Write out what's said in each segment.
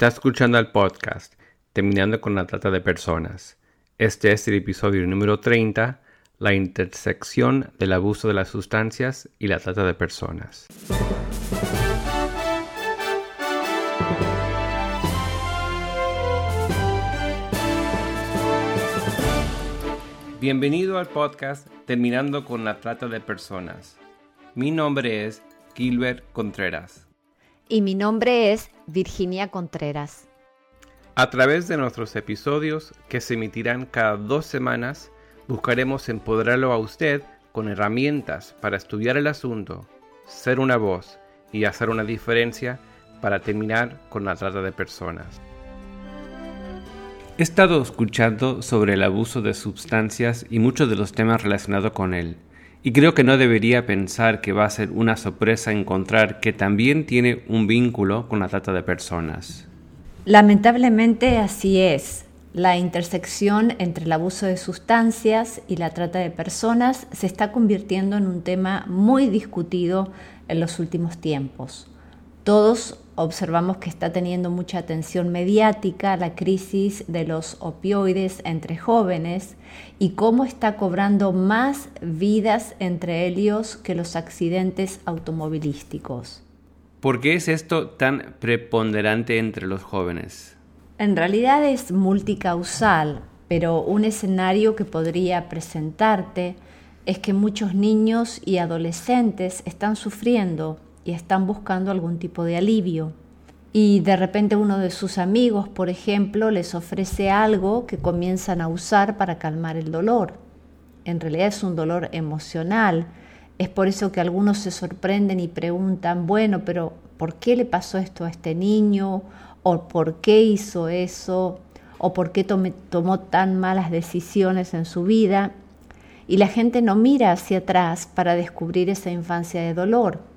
Está escuchando el podcast Terminando con la Trata de Personas. Este es el episodio número 30, la intersección del abuso de las sustancias y la trata de personas. Bienvenido al podcast Terminando con la Trata de Personas. Mi nombre es Gilbert Contreras. Y mi nombre es Virginia Contreras. A través de nuestros episodios, que se emitirán cada dos semanas, buscaremos empoderarlo a usted con herramientas para estudiar el asunto, ser una voz y hacer una diferencia para terminar con la trata de personas. He estado escuchando sobre el abuso de sustancias y muchos de los temas relacionados con él, y creo que no debería pensar que va a ser una sorpresa encontrar que también tiene un vínculo con la trata de personas. Lamentablemente así es. La intersección entre el abuso de sustancias y la trata de personas se está convirtiendo en un tema muy discutido en los últimos tiempos. Todos observamos que está teniendo mucha atención mediática la crisis de los opioides entre jóvenes y cómo está cobrando más vidas entre ellos que los accidentes automovilísticos. ¿Por qué es esto tan preponderante entre los jóvenes? En realidad es multicausal, pero un escenario que podría presentarte es que muchos niños y adolescentes están sufriendo y están buscando algún tipo de alivio. Y de repente uno de sus amigos, por ejemplo, les ofrece algo que comienzan a usar para calmar el dolor. En realidad es un dolor emocional. Es por eso que algunos se sorprenden y preguntan, bueno, pero ¿por qué le pasó esto a este niño? ¿O por qué hizo eso? ¿O por qué tomó tan malas decisiones en su vida? Y la gente no mira hacia atrás para descubrir esa infancia de dolor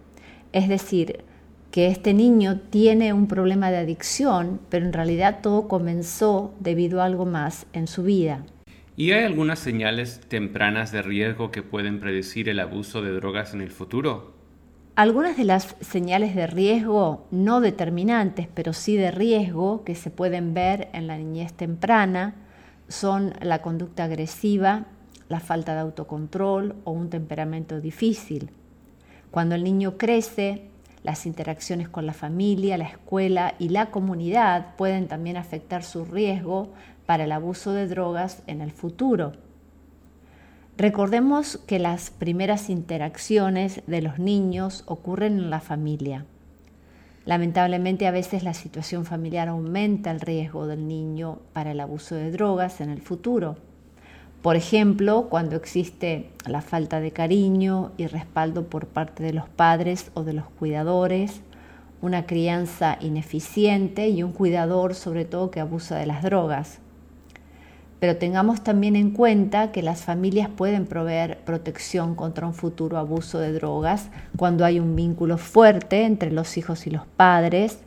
es decir, que este niño tiene un problema de adicción, pero en realidad todo comenzó debido a algo más en su vida. ¿Y hay algunas señales tempranas de riesgo que pueden predecir el abuso de drogas en el futuro? Algunas de las señales de riesgo, no determinantes, pero sí de riesgo, que se pueden ver en la niñez temprana, son la conducta agresiva, la falta de autocontrol o un temperamento difícil. Cuando el niño crece, las interacciones con la familia, la escuela y la comunidad pueden también afectar su riesgo para el abuso de drogas en el futuro. Recordemos que las primeras interacciones de los niños ocurren en la familia. Lamentablemente a veces la situación familiar aumenta el riesgo del niño para el abuso de drogas en el futuro. Por ejemplo, cuando existe la falta de cariño y respaldo por parte de los padres o de los cuidadores, una crianza ineficiente y un cuidador sobre todo que abusa de las drogas. Pero tengamos también en cuenta que las familias pueden proveer protección contra un futuro abuso de drogas cuando hay un vínculo fuerte entre los hijos y los padres,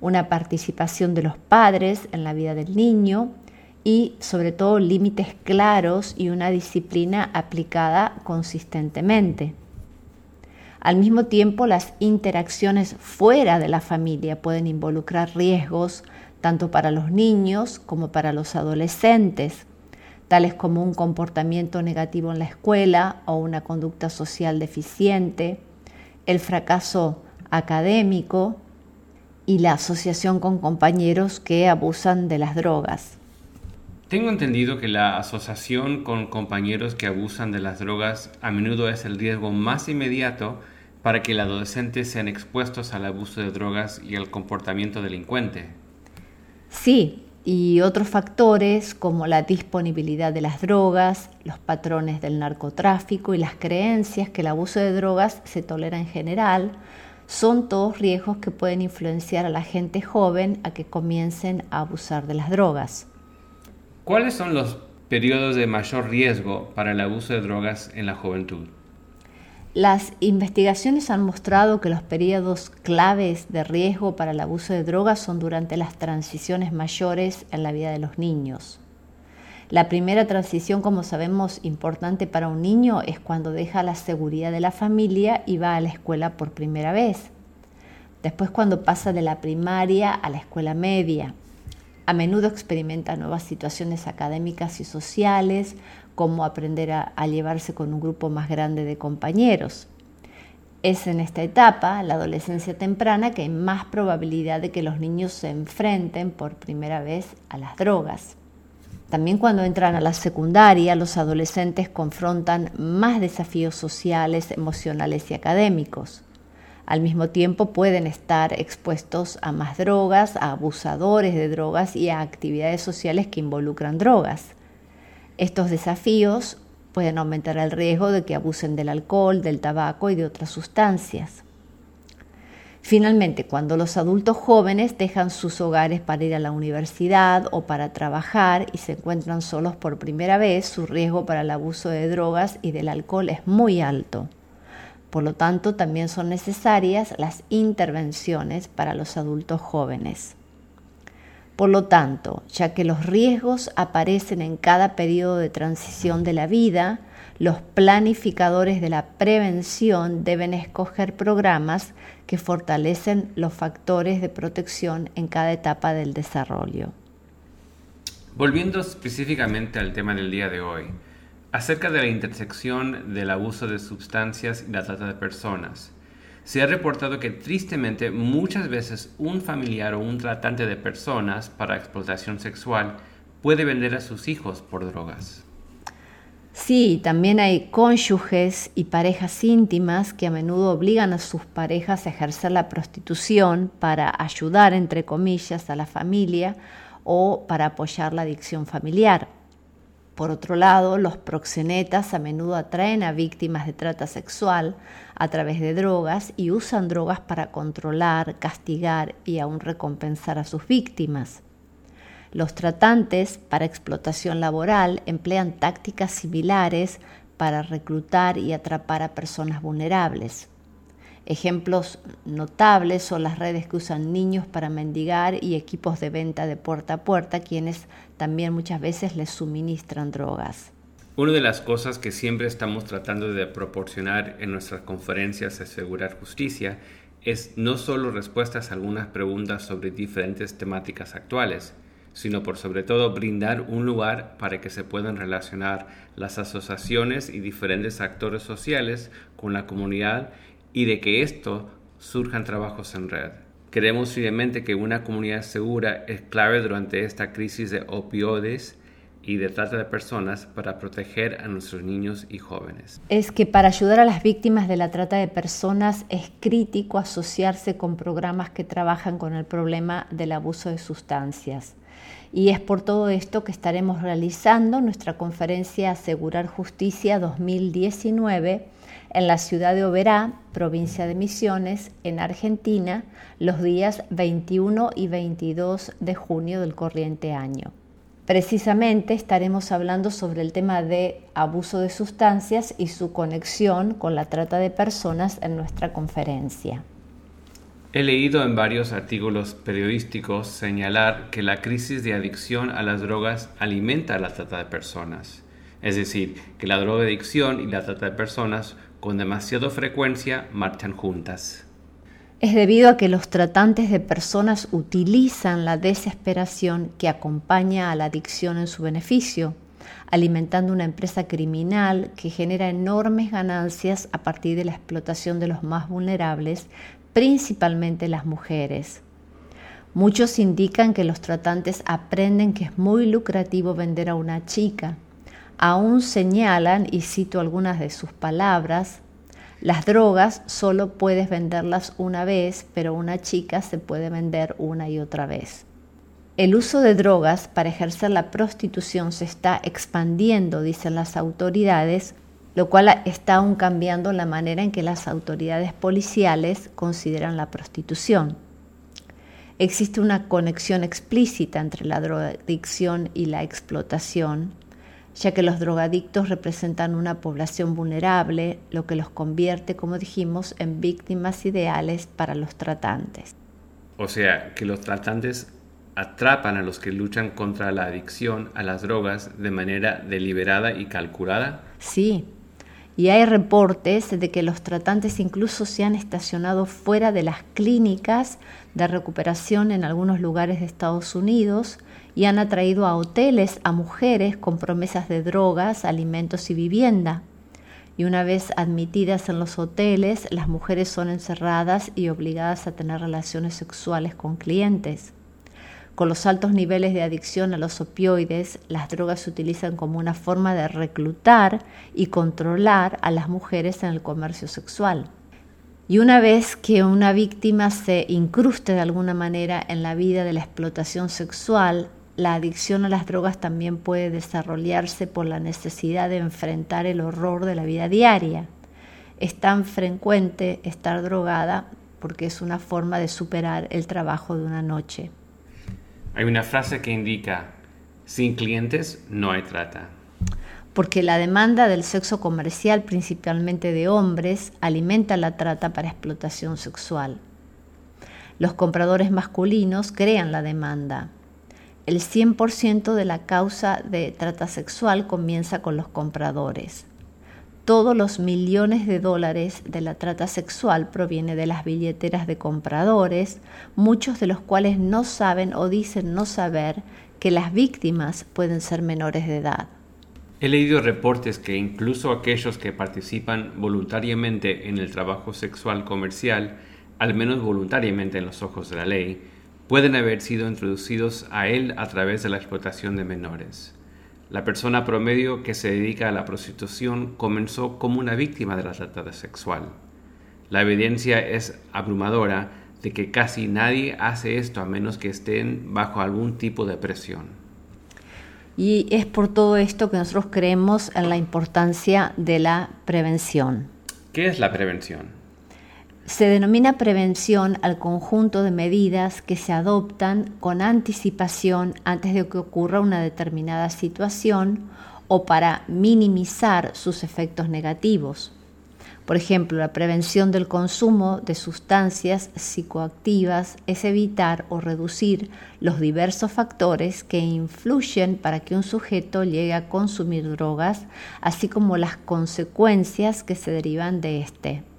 una participación de los padres en la vida del niño y sobre todo límites claros y una disciplina aplicada consistentemente. Al mismo tiempo, las interacciones fuera de la familia pueden involucrar riesgos tanto para los niños como para los adolescentes, tales como un comportamiento negativo en la escuela o una conducta social deficiente, el fracaso académico y la asociación con compañeros que abusan de las drogas. Tengo entendido que la asociación con compañeros que abusan de las drogas a menudo es el riesgo más inmediato para que los adolescentes sean expuestos al abuso de drogas y al comportamiento delincuente. Sí, y otros factores como la disponibilidad de las drogas, los patrones del narcotráfico y las creencias que el abuso de drogas se tolera en general, son todos riesgos que pueden influenciar a la gente joven a que comiencen a abusar de las drogas. ¿Cuáles son los periodos de mayor riesgo para el abuso de drogas en la juventud? Las investigaciones han mostrado que los periodos claves de riesgo para el abuso de drogas son durante las transiciones mayores en la vida de los niños. La primera transición, como sabemos, importante para un niño es cuando deja la seguridad de la familia y va a la escuela por primera vez. después cuando pasa de la primaria a la escuela media. A menudo experimenta nuevas situaciones académicas y sociales, como aprender a, a llevarse con un grupo más grande de compañeros. Es en esta etapa, la adolescencia temprana, que hay más probabilidad de que los niños se enfrenten por primera vez a las drogas. También cuando entran a la secundaria, los adolescentes confrontan más desafíos sociales, emocionales y académicos. Al mismo tiempo pueden estar expuestos a más drogas, a abusadores de drogas y a actividades sociales que involucran drogas. Estos desafíos pueden aumentar el riesgo de que abusen del alcohol, del tabaco y de otras sustancias. Finalmente, cuando los adultos jóvenes dejan sus hogares para ir a la universidad o para trabajar y se encuentran solos por primera vez, su riesgo para el abuso de drogas y del alcohol es muy alto. Por lo tanto, también son necesarias las intervenciones para los adultos jóvenes. Por lo tanto, ya que los riesgos aparecen en cada periodo de transición de la vida, los planificadores de la prevención deben escoger programas que fortalecen los factores de protección en cada etapa del desarrollo. Volviendo específicamente al tema del día de hoy, acerca de la intersección del abuso de sustancias y la trata de personas, se ha reportado que tristemente muchas veces un familiar o un tratante de personas para explotación sexual puede vender a sus hijos por drogas. Sí, también hay cónyuges y parejas íntimas que a menudo obligan a sus parejas a ejercer la prostitución para ayudar, entre comillas, a la familia o para apoyar la adicción familiar. Por otro lado, los proxenetas a menudo atraen a víctimas de trata sexual a través de drogas y usan drogas para controlar, castigar y aún recompensar a sus víctimas. Los tratantes para explotación laboral emplean tácticas similares para reclutar y atrapar a personas vulnerables. Ejemplos notables son las redes que usan niños para mendigar y equipos de venta de puerta a puerta, quienes también muchas veces les suministran drogas. Una de las cosas que siempre estamos tratando de proporcionar en nuestras conferencias de Asegurar Justicia es no solo respuestas a algunas preguntas sobre diferentes temáticas actuales, sino por sobre todo brindar un lugar para que se puedan relacionar las asociaciones y diferentes actores sociales con la comunidad y de que esto surjan trabajos en red. Creemos firmemente que una comunidad segura es clave durante esta crisis de opioides y de trata de personas para proteger a nuestros niños y jóvenes. Es que para ayudar a las víctimas de la trata de personas es crítico asociarse con programas que trabajan con el problema del abuso de sustancias. Y es por todo esto que estaremos realizando nuestra conferencia Asegurar Justicia 2019 en la ciudad de Oberá, provincia de Misiones, en Argentina, los días 21 y 22 de junio del corriente año. Precisamente estaremos hablando sobre el tema de abuso de sustancias y su conexión con la trata de personas en nuestra conferencia. He leído en varios artículos periodísticos señalar que la crisis de adicción a las drogas alimenta la trata de personas. Es decir, que la droga adicción y la trata de personas con demasiada frecuencia marchan juntas. Es debido a que los tratantes de personas utilizan la desesperación que acompaña a la adicción en su beneficio, alimentando una empresa criminal que genera enormes ganancias a partir de la explotación de los más vulnerables principalmente las mujeres. Muchos indican que los tratantes aprenden que es muy lucrativo vender a una chica. Aún señalan, y cito algunas de sus palabras, las drogas solo puedes venderlas una vez, pero una chica se puede vender una y otra vez. El uso de drogas para ejercer la prostitución se está expandiendo, dicen las autoridades, lo cual está aún cambiando la manera en que las autoridades policiales consideran la prostitución. Existe una conexión explícita entre la drogadicción y la explotación, ya que los drogadictos representan una población vulnerable, lo que los convierte, como dijimos, en víctimas ideales para los tratantes. O sea, que los tratantes atrapan a los que luchan contra la adicción a las drogas de manera deliberada y calculada. Sí, Y hay reportes de que los tratantes incluso se han estacionado fuera de las clínicas de recuperación en algunos lugares de Estados Unidos y han atraído a hoteles a mujeres con promesas de drogas, alimentos y vivienda. Y una vez admitidas en los hoteles, las mujeres son encerradas y obligadas a tener relaciones sexuales con clientes. Con los altos niveles de adicción a los opioides, las drogas se utilizan como una forma de reclutar y controlar a las mujeres en el comercio sexual. Y una vez que una víctima se incruste de alguna manera en la vida de la explotación sexual, la adicción a las drogas también puede desarrollarse por la necesidad de enfrentar el horror de la vida diaria. Es tan frecuente estar drogada porque es una forma de superar el trabajo de una noche. Hay una frase que indica, sin clientes no hay trata. Porque la demanda del sexo comercial, principalmente de hombres, alimenta la trata para explotación sexual. Los compradores masculinos crean la demanda. El 100% de la causa de trata sexual comienza con los compradores todos los millones de dólares de la trata sexual proviene de las billeteras de compradores, muchos de los cuales no saben o dicen no saber que las víctimas pueden ser menores de edad. He leído reportes que incluso aquellos que participan voluntariamente en el trabajo sexual comercial, al menos voluntariamente en los ojos de la ley, pueden haber sido introducidos a él a través de la explotación de menores. La persona promedio que se dedica a la prostitución comenzó como una víctima de la trata sexual. La evidencia es abrumadora de que casi nadie hace esto a menos que estén bajo algún tipo de presión. Y es por todo esto que nosotros creemos en la importancia de la prevención. ¿Qué es la prevención? Se denomina prevención al conjunto de medidas que se adoptan con anticipación antes de que ocurra una determinada situación o para minimizar sus efectos negativos. Por ejemplo, la prevención del consumo de sustancias psicoactivas es evitar o reducir los diversos factores que influyen para que un sujeto llegue a consumir drogas, así como las consecuencias que se derivan de este.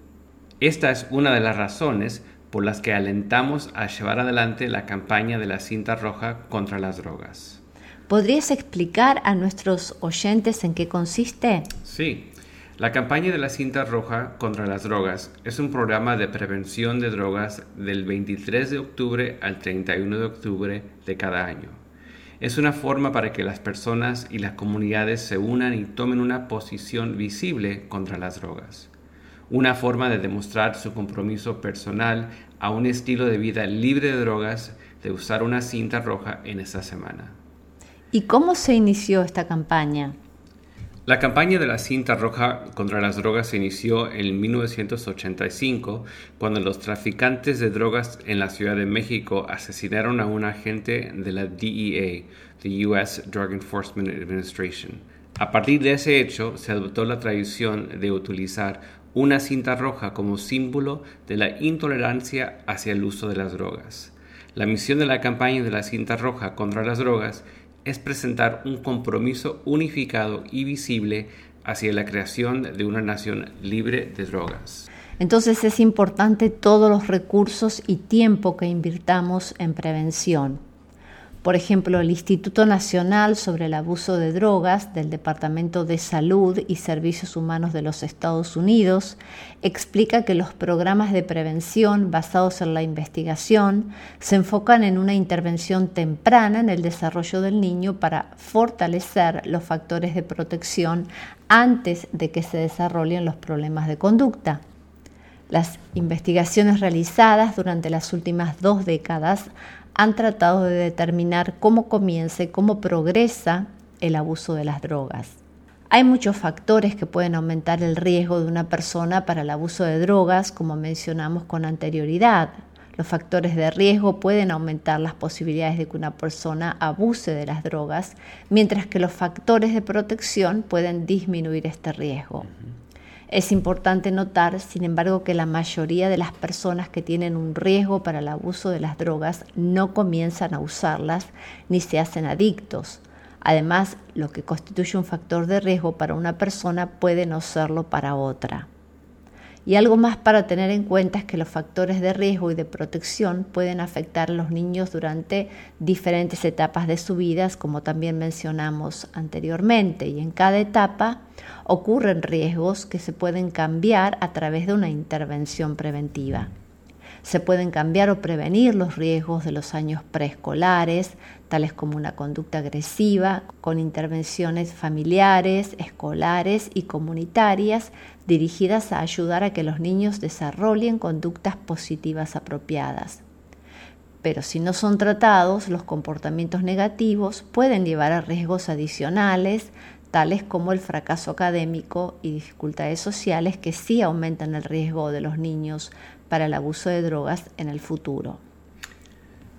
Esta es una de las razones por las que alentamos a llevar adelante la campaña de la cinta roja contra las drogas. ¿Podrías explicar a nuestros oyentes en qué consiste? Sí. La campaña de la cinta roja contra las drogas es un programa de prevención de drogas del 23 de octubre al 31 de octubre de cada año. Es una forma para que las personas y las comunidades se unan y tomen una posición visible contra las drogas una forma de demostrar su compromiso personal a un estilo de vida libre de drogas de usar una cinta roja en esta semana. ¿Y cómo se inició esta campaña? La campaña de la cinta roja contra las drogas se inició en 1985 cuando los traficantes de drogas en la Ciudad de México asesinaron a un agente de la DEA, the US Drug Enforcement Administration. A partir de ese hecho se adoptó la tradición de utilizar una cinta roja como símbolo de la intolerancia hacia el uso de las drogas. La misión de la campaña de la cinta roja contra las drogas es presentar un compromiso unificado y visible hacia la creación de una nación libre de drogas. Entonces es importante todos los recursos y tiempo que invirtamos en prevención. Por ejemplo, el Instituto Nacional sobre el Abuso de Drogas del Departamento de Salud y Servicios Humanos de los Estados Unidos explica que los programas de prevención basados en la investigación se enfocan en una intervención temprana en el desarrollo del niño para fortalecer los factores de protección antes de que se desarrollen los problemas de conducta. Las investigaciones realizadas durante las últimas dos décadas han tratado de determinar cómo comienza y cómo progresa el abuso de las drogas. Hay muchos factores que pueden aumentar el riesgo de una persona para el abuso de drogas, como mencionamos con anterioridad. Los factores de riesgo pueden aumentar las posibilidades de que una persona abuse de las drogas, mientras que los factores de protección pueden disminuir este riesgo. Es importante notar, sin embargo, que la mayoría de las personas que tienen un riesgo para el abuso de las drogas no comienzan a usarlas ni se hacen adictos. Además, lo que constituye un factor de riesgo para una persona puede no serlo para otra. Y algo más para tener en cuenta es que los factores de riesgo y de protección pueden afectar a los niños durante diferentes etapas de su vida, como también mencionamos anteriormente. Y en cada etapa ocurren riesgos que se pueden cambiar a través de una intervención preventiva. Se pueden cambiar o prevenir los riesgos de los años preescolares, tales como una conducta agresiva, con intervenciones familiares, escolares y comunitarias dirigidas a ayudar a que los niños desarrollen conductas positivas apropiadas. Pero si no son tratados, los comportamientos negativos pueden llevar a riesgos adicionales, tales como el fracaso académico y dificultades sociales que sí aumentan el riesgo de los niños para el abuso de drogas en el futuro.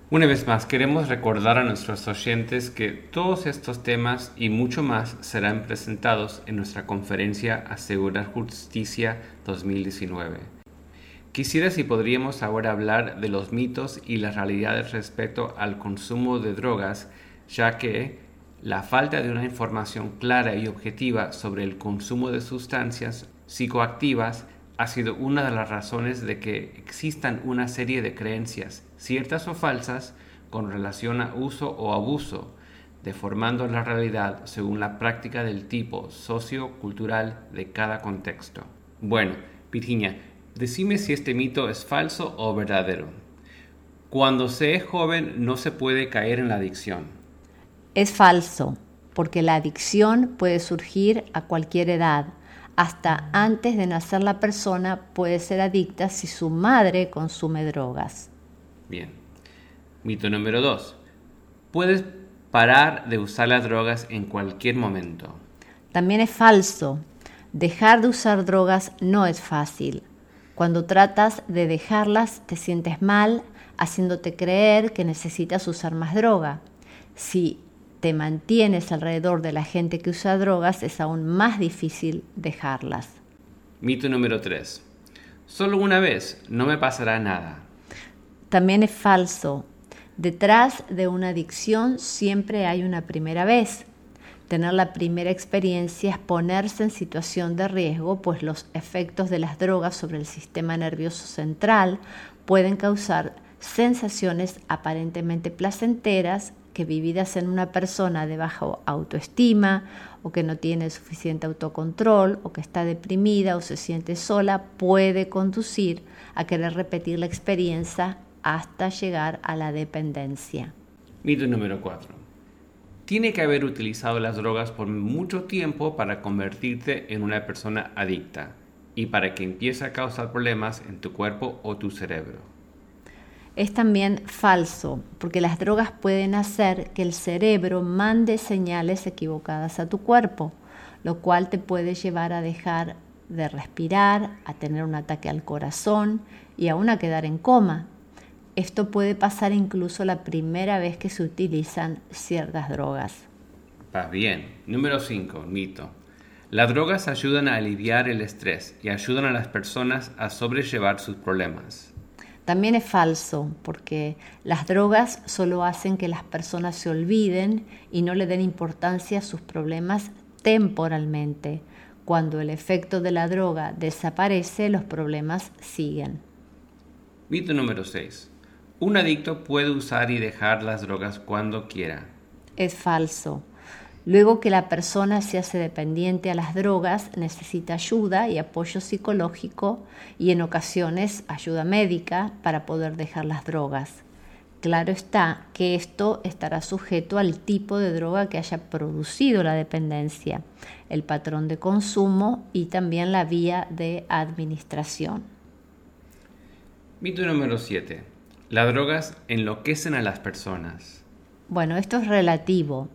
Una vez más, queremos recordar a nuestros oyentes que todos estos temas y mucho más serán presentados en nuestra conferencia Asegurar Justicia 2019. Quisiera si podríamos ahora hablar de los mitos y las realidades respecto al consumo de drogas, ya que la falta de una información clara y objetiva sobre el consumo de sustancias psicoactivas ha sido una de las razones de que existan una serie de creencias, ciertas o falsas, con relación a uso o abuso, deformando la realidad según la práctica del tipo sociocultural de cada contexto. Bueno, Virginia, decime si este mito es falso o verdadero. Cuando se es joven no se puede caer en la adicción. Es falso, porque la adicción puede surgir a cualquier edad hasta antes de nacer la persona puede ser adicta si su madre consume drogas. Bien. Mito número dos. Puedes parar de usar las drogas en cualquier momento. También es falso. Dejar de usar drogas no es fácil. Cuando tratas de dejarlas te sientes mal, haciéndote creer que necesitas usar más droga. Si te mantienes alrededor de la gente que usa drogas, es aún más difícil dejarlas. Mito número 3. Solo una vez, no me pasará nada. También es falso. Detrás de una adicción siempre hay una primera vez. Tener la primera experiencia es ponerse en situación de riesgo, pues los efectos de las drogas sobre el sistema nervioso central pueden causar sensaciones aparentemente placenteras que vividas en una persona de baja autoestima o que no tiene suficiente autocontrol o que está deprimida o se siente sola puede conducir a querer repetir la experiencia hasta llegar a la dependencia. Mito número 4. Tiene que haber utilizado las drogas por mucho tiempo para convertirte en una persona adicta y para que empiece a causar problemas en tu cuerpo o tu cerebro es también falso, porque las drogas pueden hacer que el cerebro mande señales equivocadas a tu cuerpo, lo cual te puede llevar a dejar de respirar, a tener un ataque al corazón y aún a quedar en coma. Esto puede pasar incluso la primera vez que se utilizan ciertas drogas. Va bien. Número 5, mito. Las drogas ayudan a aliviar el estrés y ayudan a las personas a sobrellevar sus problemas. También es falso, porque las drogas solo hacen que las personas se olviden y no le den importancia a sus problemas temporalmente. Cuando el efecto de la droga desaparece, los problemas siguen. Mito número 6. Un adicto puede usar y dejar las drogas cuando quiera. Es falso. Luego que la persona se hace dependiente a las drogas, necesita ayuda y apoyo psicológico y en ocasiones ayuda médica para poder dejar las drogas. Claro está que esto estará sujeto al tipo de droga que haya producido la dependencia, el patrón de consumo y también la vía de administración. Mito número 7. Las drogas enloquecen a las personas. Bueno, esto es relativo.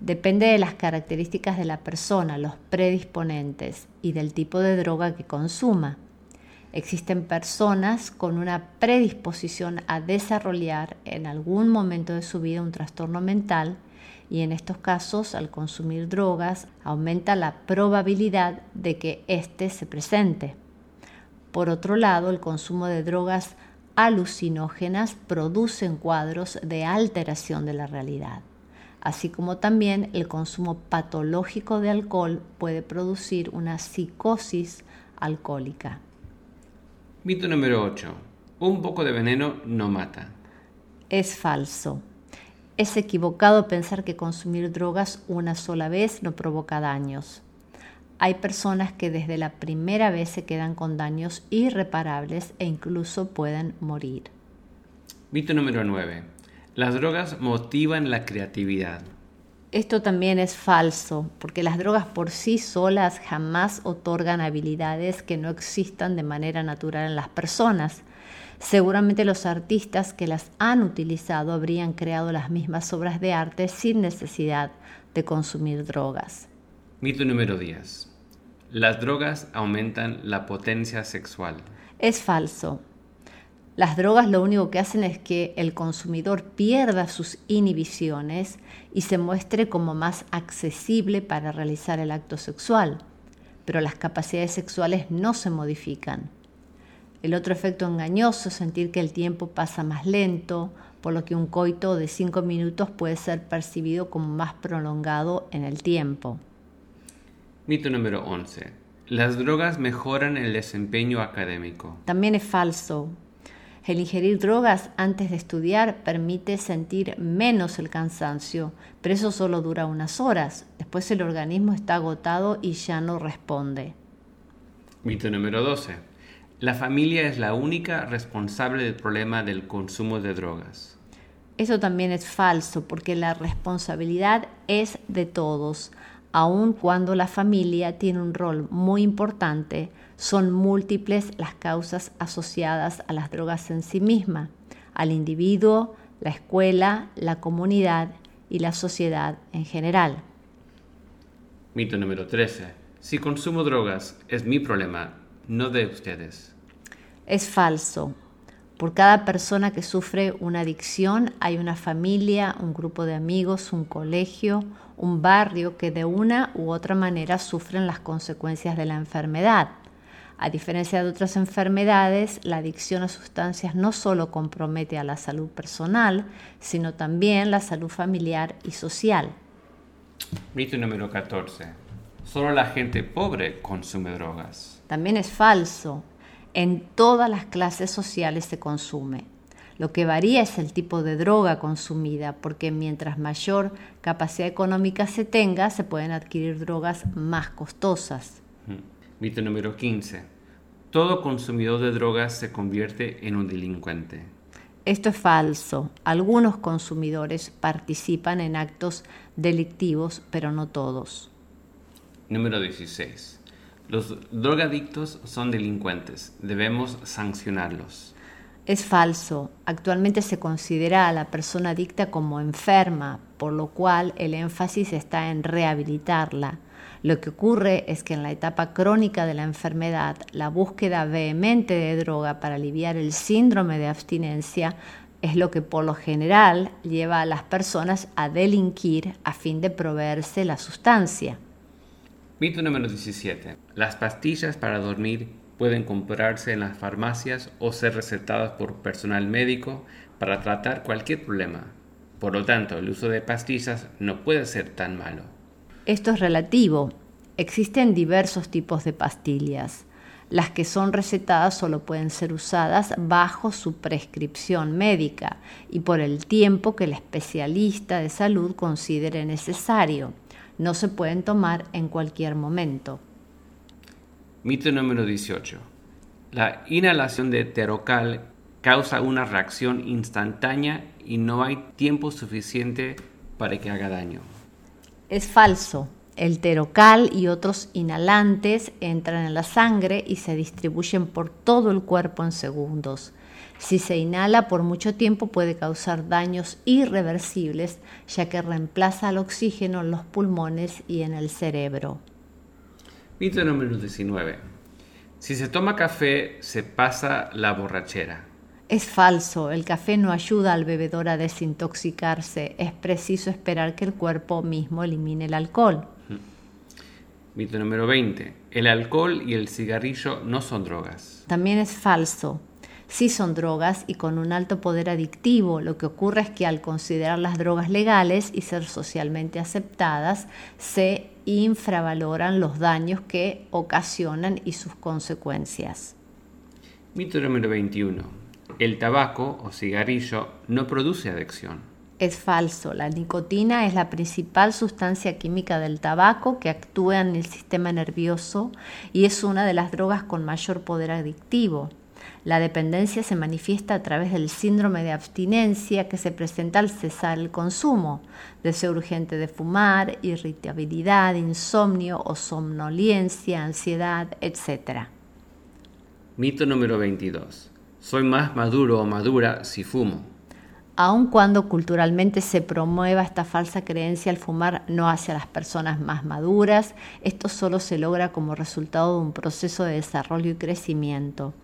Depende de las características de la persona, los predisponentes y del tipo de droga que consuma. Existen personas con una predisposición a desarrollar en algún momento de su vida un trastorno mental y en estos casos al consumir drogas aumenta la probabilidad de que éste se presente. Por otro lado, el consumo de drogas alucinógenas produce cuadros de alteración de la realidad. Así como también el consumo patológico de alcohol puede producir una psicosis alcohólica. Mito número 8. Un poco de veneno no mata. Es falso. Es equivocado pensar que consumir drogas una sola vez no provoca daños. Hay personas que desde la primera vez se quedan con daños irreparables e incluso pueden morir. Mito número 9. Las drogas motivan la creatividad. Esto también es falso, porque las drogas por sí solas jamás otorgan habilidades que no existan de manera natural en las personas. Seguramente los artistas que las han utilizado habrían creado las mismas obras de arte sin necesidad de consumir drogas. Mito número 10. Las drogas aumentan la potencia sexual. Es falso. Las drogas lo único que hacen es que el consumidor pierda sus inhibiciones y se muestre como más accesible para realizar el acto sexual, pero las capacidades sexuales no se modifican. El otro efecto engañoso es sentir que el tiempo pasa más lento, por lo que un coito de 5 minutos puede ser percibido como más prolongado en el tiempo. Mito número 11. Las drogas mejoran el desempeño académico. También es falso. El ingerir drogas antes de estudiar permite sentir menos el cansancio, pero eso solo dura unas horas. Después el organismo está agotado y ya no responde. Mito número 12. La familia es la única responsable del problema del consumo de drogas. Eso también es falso porque la responsabilidad es de todos aun cuando la familia tiene un rol muy importante, son múltiples las causas asociadas a las drogas en sí misma, al individuo, la escuela, la comunidad y la sociedad en general. Mito número 13. Si consumo drogas es mi problema, no de ustedes. Es falso. Por cada persona que sufre una adicción hay una familia, un grupo de amigos, un colegio, un barrio que de una u otra manera sufren las consecuencias de la enfermedad. A diferencia de otras enfermedades, la adicción a sustancias no solo compromete a la salud personal, sino también la salud familiar y social. Mito número 14. Solo la gente pobre consume drogas. También es falso en todas las clases sociales se consume. Lo que varía es el tipo de droga consumida, porque mientras mayor capacidad económica se tenga, se pueden adquirir drogas más costosas. Mito número 15. Todo consumidor de drogas se convierte en un delincuente. Esto es falso. Algunos consumidores participan en actos delictivos, pero no todos. Número 16. Los drogadictos son delincuentes. Debemos sancionarlos. Es falso. Actualmente se considera a la persona adicta como enferma, por lo cual el énfasis está en rehabilitarla. Lo que ocurre es que en la etapa crónica de la enfermedad, la búsqueda vehemente de droga para aliviar el síndrome de abstinencia es lo que por lo general lleva a las personas a delinquir a fin de proveerse la sustancia. Mito número 17. Las pastillas para dormir pueden comprarse en las farmacias o ser recetadas por personal médico para tratar cualquier problema. Por lo tanto, el uso de pastillas no puede ser tan malo. Esto es relativo. Existen diversos tipos de pastillas. Las que son recetadas solo pueden ser usadas bajo su prescripción médica y por el tiempo que el especialista de salud considere necesario no se pueden tomar en cualquier momento. Mito número 18. La inhalación de terocal causa una reacción instantánea y no hay tiempo suficiente para que haga daño. Es falso. El terocal y otros inhalantes entran en la sangre y se distribuyen por todo el cuerpo en segundos. Si se inhala por mucho tiempo puede causar daños irreversibles, ya que reemplaza el oxígeno en los pulmones y en el cerebro. Mito número 19. Si se toma café, se pasa la borrachera. Es falso, el café no ayuda al bebedor a desintoxicarse, es preciso esperar que el cuerpo mismo elimine el alcohol. Mito número 20. El alcohol y el cigarrillo no son drogas. También es falso. Sí son drogas y con un alto poder adictivo. Lo que ocurre es que al considerar las drogas legales y ser socialmente aceptadas, se infravaloran los daños que ocasionan y sus consecuencias. Mito número 21. El tabaco o cigarrillo no produce adicción. Es falso. La nicotina es la principal sustancia química del tabaco que actúa en el sistema nervioso y es una de las drogas con mayor poder adictivo. La dependencia se manifiesta a través del síndrome de abstinencia que se presenta al cesar el consumo, deseo urgente de fumar, irritabilidad, insomnio o somnolencia, ansiedad, etc. Mito número 22. Soy más maduro o madura si fumo. Aun cuando culturalmente se promueva esta falsa creencia, el fumar no hace a las personas más maduras, esto solo se logra como resultado de un proceso de desarrollo y crecimiento.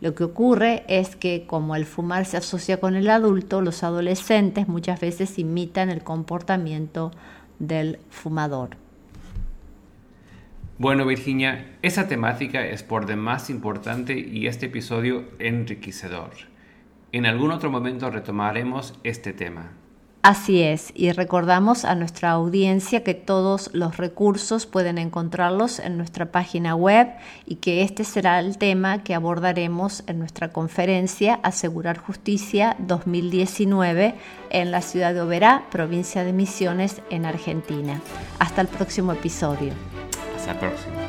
Lo que ocurre es que como el fumar se asocia con el adulto, los adolescentes muchas veces imitan el comportamiento del fumador. Bueno, Virginia, esa temática es por demás importante y este episodio enriquecedor. En algún otro momento retomaremos este tema. Así es, y recordamos a nuestra audiencia que todos los recursos pueden encontrarlos en nuestra página web y que este será el tema que abordaremos en nuestra conferencia Asegurar Justicia 2019 en la ciudad de Oberá, provincia de Misiones, en Argentina. Hasta el próximo episodio. Hasta el próximo.